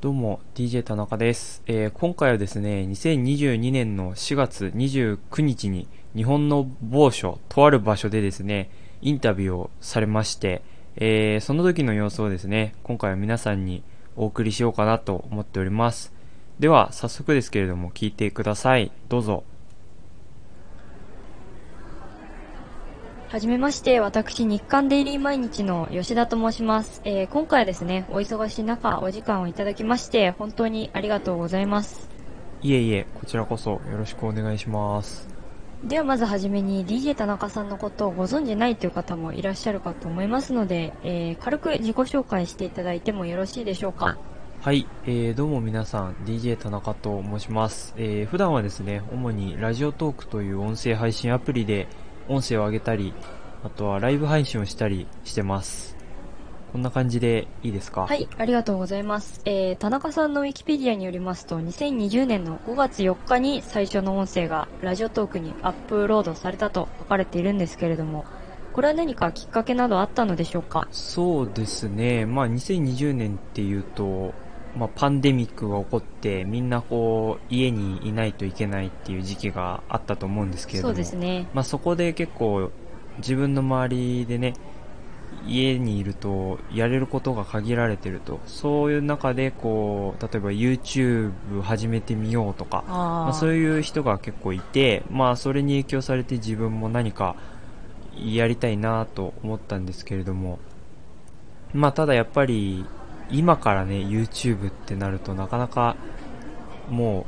どうも、DJ 田中です。えー今回はですね、2022年の4月29日に日本の某所、とある場所でですね、インタビューをされまして、えーその時の様子をですね、今回は皆さんにお送りしようかなと思っております。では、早速ですけれども、聞いてください。どうぞ。はじめまして、私、日刊デイリー毎日の吉田と申します。えー今回はですね、お忙しい中、お時間をいただきまして、本当にありがとうございます。いえいえ、こちらこそよろしくお願いします。ではまずはじめに DJ 田中さんのことをご存じないという方もいらっしゃるかと思いますので、えー軽く自己紹介していただいてもよろしいでしょうか。はい、えー、どうも皆さん、DJ 田中と申します。えー、普段はですね、主にラジオトークという音声配信アプリで音声を上げたり、あとはライブ配信をしたりしてます。こんな感じでいいですか？はい、ありがとうございます。えー、田中さんのウィキペディアによりますと、2020年の5月4日に最初の音声がラジオトークにアップロードされたと書かれているんですけれども、これは何かきっかけなどあったのでしょうか？そうですね、まあ2020年っていうと、まあパンデミックが起こってみんなこう家にいないといけないっていう時期があったと思うんですけれども。そうですね。まあ、そこで結構自分の周りでね家にいるとやれることが限られてるとそういう中でこう例えば YouTube 始めてみようとかあまあ、そういう人が結構いて、まあ、それに影響されて自分も何かやりたいなと思ったんですけれども、まあ、ただやっぱり今からね YouTube ってなるとなかなかも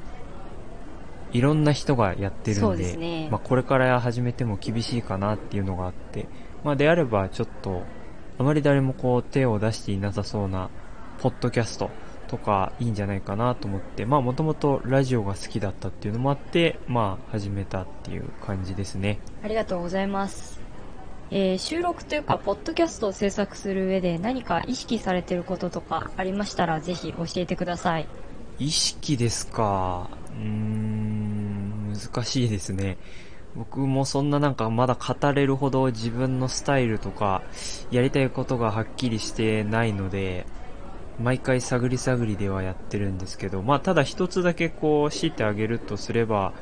ういろんな人がやってるんでですねまあ、これから始めても厳しいかなっていうのがあって、まあ、であればちょっとあまり誰もこう手を出していなさそうなポッドキャストとかいいんじゃないかなと思って、まあもともとラジオが好きだったっていうのもあって、まあ始めたっていう感じですね。ありがとうございます。えー収録というか、ポッドキャストを制作する上で何か意識されてることとかありましたら、ぜひ教えてください。意識ですか？うーん、難しいですね。僕もそんななんかまだ語れるほど自分のスタイルとかやりたいことがはっきりしてないので、毎回探り探りではやってるんですけど、まあただ一つだけこう強いてあげるとすれば、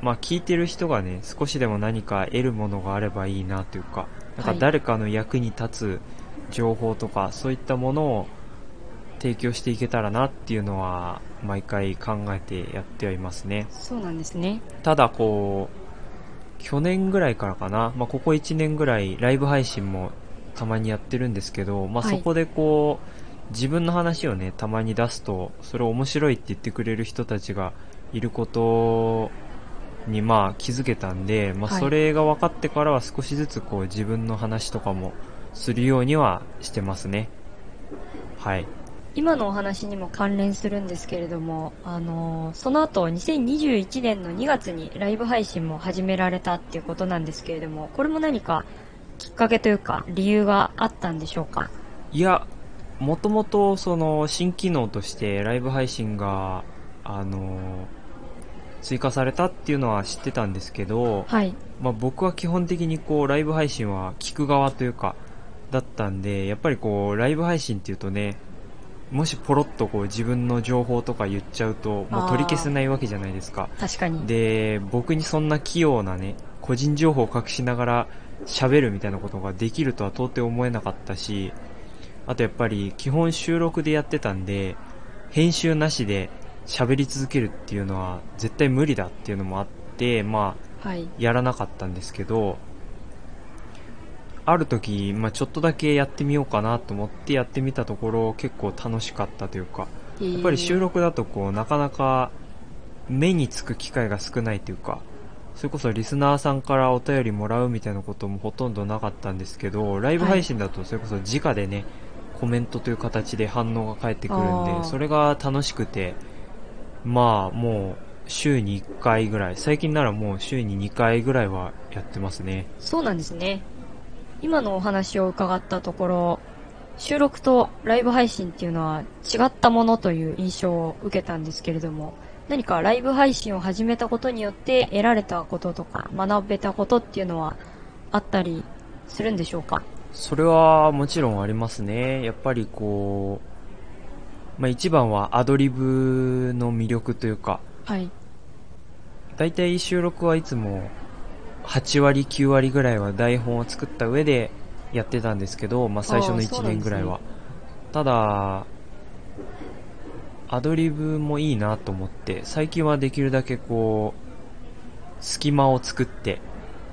まあ聞いてる人がね、少しでも何か得るものがあればいいなというか、なんかはい誰かの役に立つ情報とか、そういったものを提供していけたらなっていうのは、毎回考えてやってはいますね。そうなんですね。ただこう、去年ぐらいからかな、まあここ1年ぐらいライブ配信もたまにやってるんですけど、まあはいそこでこう、自分の話をね、たまに出すと、それを面白いって言ってくれる人たちがいることにまあ気づけたんで、まあはいそれが分かってからは少しずつこう自分の話とかもするようにはしてますね。はい。今のお話にも関連するんですけれども、あのーその後、2021年の2月にライブ配信も始められたっていうことなんですけれども、これも何かきっかけというか、理由があったんでしょうか？いや、もともとその新機能としてライブ配信が、あの追加されたっていうのは知ってたんですけど、はい。まあ僕は基本的にこうライブ配信は聞く側というか、だったんで、やっぱりこうライブ配信っていうとね、もしポロッとこう自分の情報とか言っちゃうと、もう取り消せないわけじゃないですか。確かに。で、僕にそんな器用なね、個人情報を隠しながら喋るみたいなことができるとは到底思えなかったし、あとやっぱり基本収録でやってたんで、編集なしで喋り続けるっていうのは絶対無理だっていうのもあって、まあ、はい。やらなかったんですけど、ある時、まあちょっとだけやってみようかなと思ってやってみたところ結構楽しかったというか、やっぱり収録だとこう、なかなか目につく機会が少ないというか、それこそリスナーさんからお便りもらうみたいなこともほとんどなかったんですけど、ライブ配信だとそれこそ直でね、コメントという形で反応が返ってくるんで、それが楽しくて、まあもう週に1回ぐらい、最近ならもう週に2回ぐらいはやってますね。そうなんですね。今のお話を伺ったところ、収録とライブ配信っていうのは違ったものという印象を受けたんですけれども、何かライブ配信を始めたことによって得られたこととか学べたことっていうのはあったりするんでしょうか？それはもちろんありますね。やっぱりこまあ一番はアドリブの魅力というか、はい。大体収録はいつも8割9割ぐらいは台本を作った上でやってたんですけど、まあ最初の1あーそうなんですね年ぐらいは。ただ、アドリブもいいなと思って、最近はできるだけこう、隙間を作って、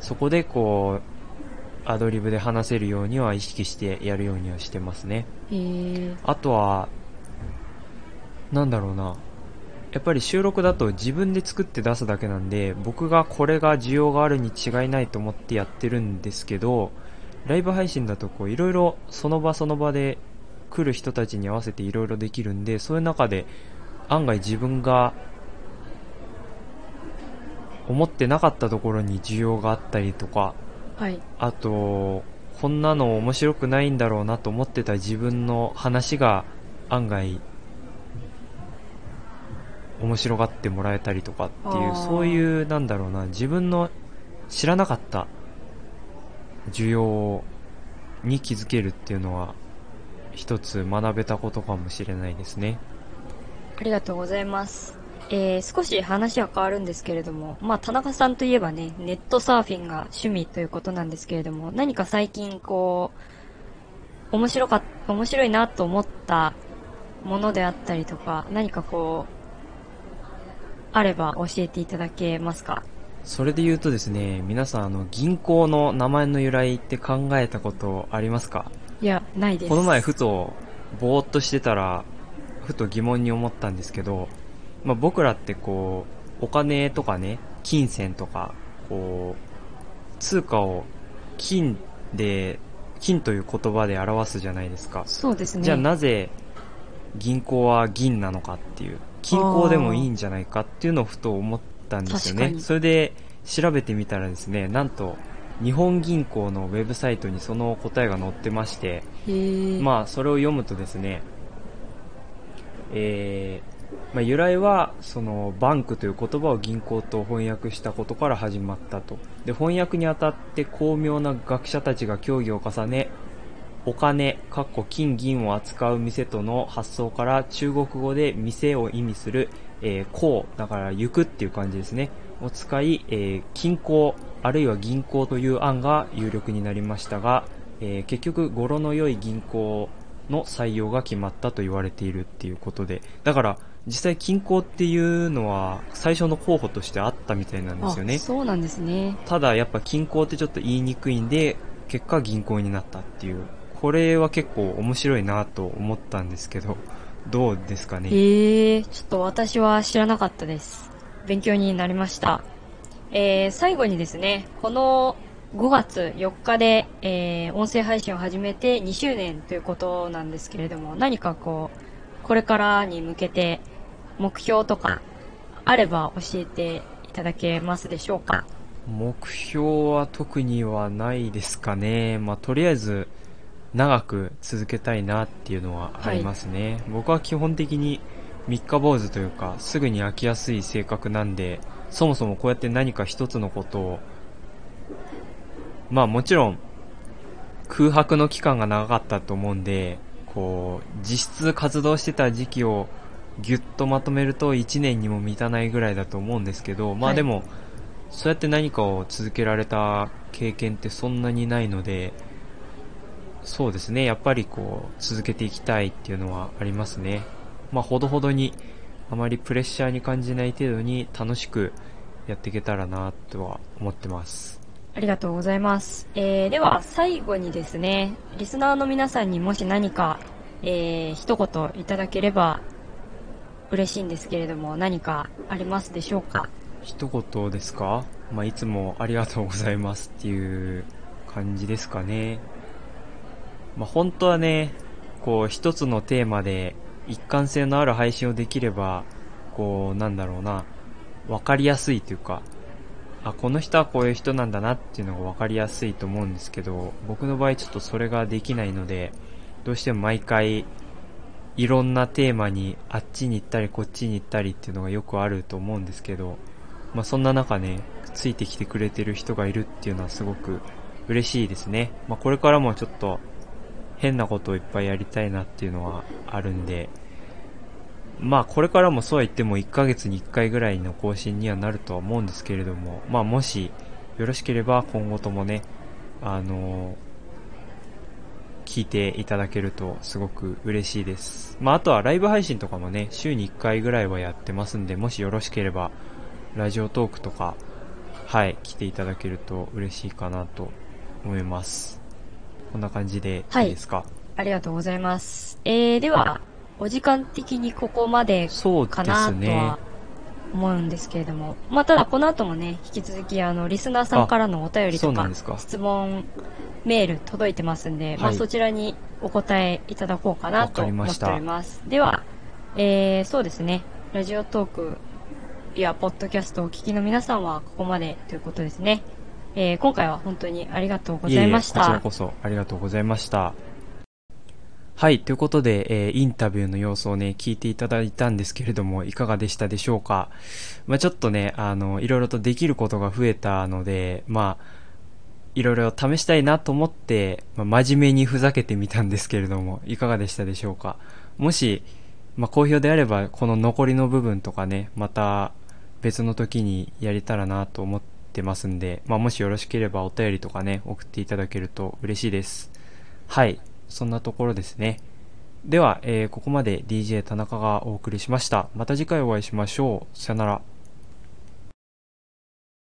そこでこう、アドリブで話せるようには意識してやるようにはしてますね。へえ。あとは、なんだろうな。やっぱり収録だと自分で作って出すだけなんで、僕がこれが需要があるに違いないと思ってやってるんですけど、ライブ配信だとこういろいろその場その場で来る人たちに合わせていろいろできるんで、そういう中で案外自分が思ってなかったところに需要があったりとか、はい。あと、こんなの面白くないんだろうなと思ってた自分の話が案外面白がってもらえたりとかっていう、そういう、なんだろうな、自分の知らなかった需要に気づけるっていうのは、一つ学べたことかもしれないですね。ありがとうございます。えー、少し話は変わるんですけれども、まあ、田中さんといえばね、ネットサーフィンが趣味ということなんですけれども、何か最近こう、面白かっ、面白いなと思ったものであったりとか、何かこう、あれば教えていただけますか？それで言うとですね、皆さんあの、銀行の名前の由来って考えたことありますか？いや、ないです。この前ふと、ぼーっとしてたら、ふと疑問に思ったんですけど、まあ、僕らってこう、お金とかね、金銭とか、こう、通貨を金で、金という言葉で表すじゃないですか。そうですね。じゃあなぜ銀行は銀なのかっていう、金行でもいいんじゃないかっていうのをふと思ったんですよね。それで調べてみたらですね、なんと日本銀行のウェブサイトにその答えが載ってまして。まあそれを読むとですね、えーまあ、由来はそのバンクという言葉を銀行と翻訳したことから始まったと。で、翻訳にあたって巧妙な学者たちが協議を重ね、お金、かっこ金銀を扱う店との発想から中国語で店を意味する、えー、行、だから行くっていう感じですね。を使い、えー金行、あるいは銀行という案が有力になりましたが、えー結局語呂の良い銀行の採用が決まったと言われているっていうことで、だから実際金行っていうのは最初の候補としてあったみたいなんですよねあ。そうなんですね。ただやっぱ金行ってちょっと言いにくいんで、結果銀行になったっていう。これは結構面白いなと思ったんですけど、どうですかね？へえ、ちょっと私は知らなかったです。勉強になりました。えー、最後にですね、この5月4日で、えー、音声配信を始めて2周年ということなんですけれども、何かこう、これからに向けて目標とかあれば教えていただけますでしょうか？目標は特にはないですかね。まあ、とりあえず、長く続けたいなっていうのはありますね。僕は基本的に三日坊主というか、すぐに飽きやすい性格なんで、そもそもこうやって何か一つのことを、まあもちろん、空白の期間が長かったと思うんで、こう、実質活動してた時期をぎゅっとまとめると1年にも満たないぐらいだと思うんですけど、まはいあでも、そうやって何かを続けられた経験ってそんなにないので、そうですね、やっぱりこう、続けていきたいっていうのはありますね。まあ、ほどほどに、あまりプレッシャーに感じない程度に楽しくやっていけたらな、とは思ってます。ありがとうございます。えー、では最後にですね、リスナーの皆さんにもし何か、えー、一言いただければ嬉しいんですけれども、何かありますでしょうか？一言ですか？まあ、いつもありがとうございますっていう感じですかね。まあ、本当はね、こう、一つのテーマで一貫性のある配信をできれば、こう、なんだろうな、わかりやすいというか、あ、この人はこういう人なんだなっていうのがわかりやすいと思うんですけど、僕の場合ちょっとそれができないので、どうしても毎回、いろんなテーマにあっちに行ったりこっちに行ったりっていうのがよくあると思うんですけど、まあそんな中ね、ついてきてくれてる人がいるっていうのはすごく嬉しいですね。まあこれからもちょっと変なことをいっぱいやりたいなっていうのはあるんで、まあこれからもそうは言っても1ヶ月に1回ぐらいの更新にはなるとは思うんですけれども、まあもしよろしければ今後ともね、あの聞いていただけるとすごく嬉しいです。まああとはライブ配信とかもね、週に1回ぐらいはやってますんで、もしよろしければ、ラジオトークとか、はい、来ていただけると嬉しいかなと思います。こんな感じではいいいですか、ありがとうございます。えー、では、お時間的にここまでかなとは。思うんですけれども。まあ、ただこの後もね、引き続きあの、リスナーさんからのお便りとかか。質問、メール届いてますんで、まあはいそちらにお答えいただこうかなわと思ってたおります。では、えー、そうですね、ラジオトークやポッドキャストをお聞きの皆さんはここまでということですね。えー、今回は本当にありがとうございました。えいえこちらこそありがとうございました。はい、ということで、えーインタビューの様子をね、聞いていただいたんですけれども、いかがでしたでしょうか。まあちょっとね、あの、いろいろとできることが増えたので、まあいろいろ試したいなと思って、まあ真面目にふざけてみたんですけれども、いかがでしたでしょうか。もし、まあ好評であれば、この残りの部分とかね、また別の時にやれたらなと思ってってますんで、まあもしよろしければお便りとかね、送っていただけると嬉しいです。はい、そんなところですね。では、えーここまで DJ 田中がお送りしました。また次回お会いしましょう。さよなら。